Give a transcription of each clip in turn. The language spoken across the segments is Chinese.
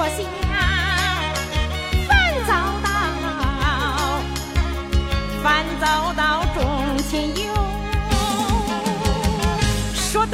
说相反遭到反遭到众亲友说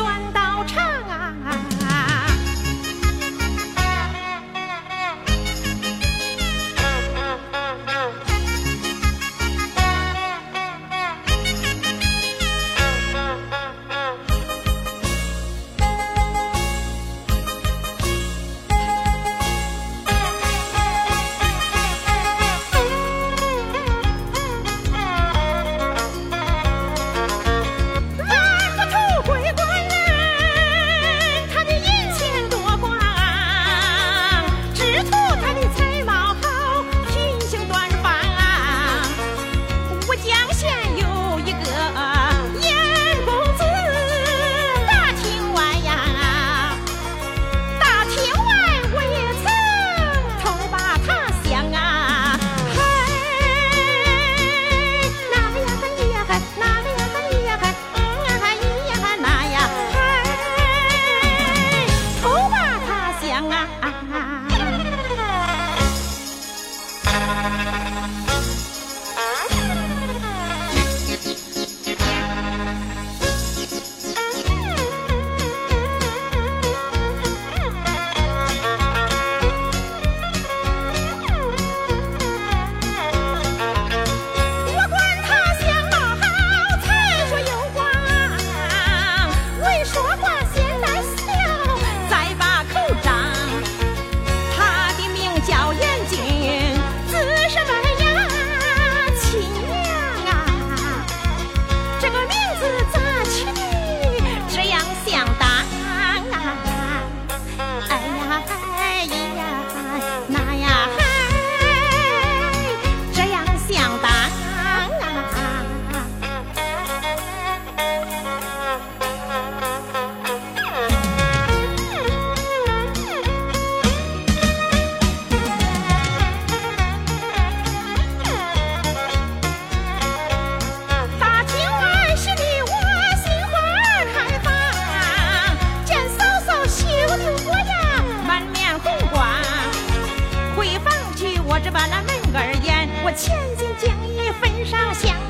只把那闷儿烟，我千金敬意焚上香。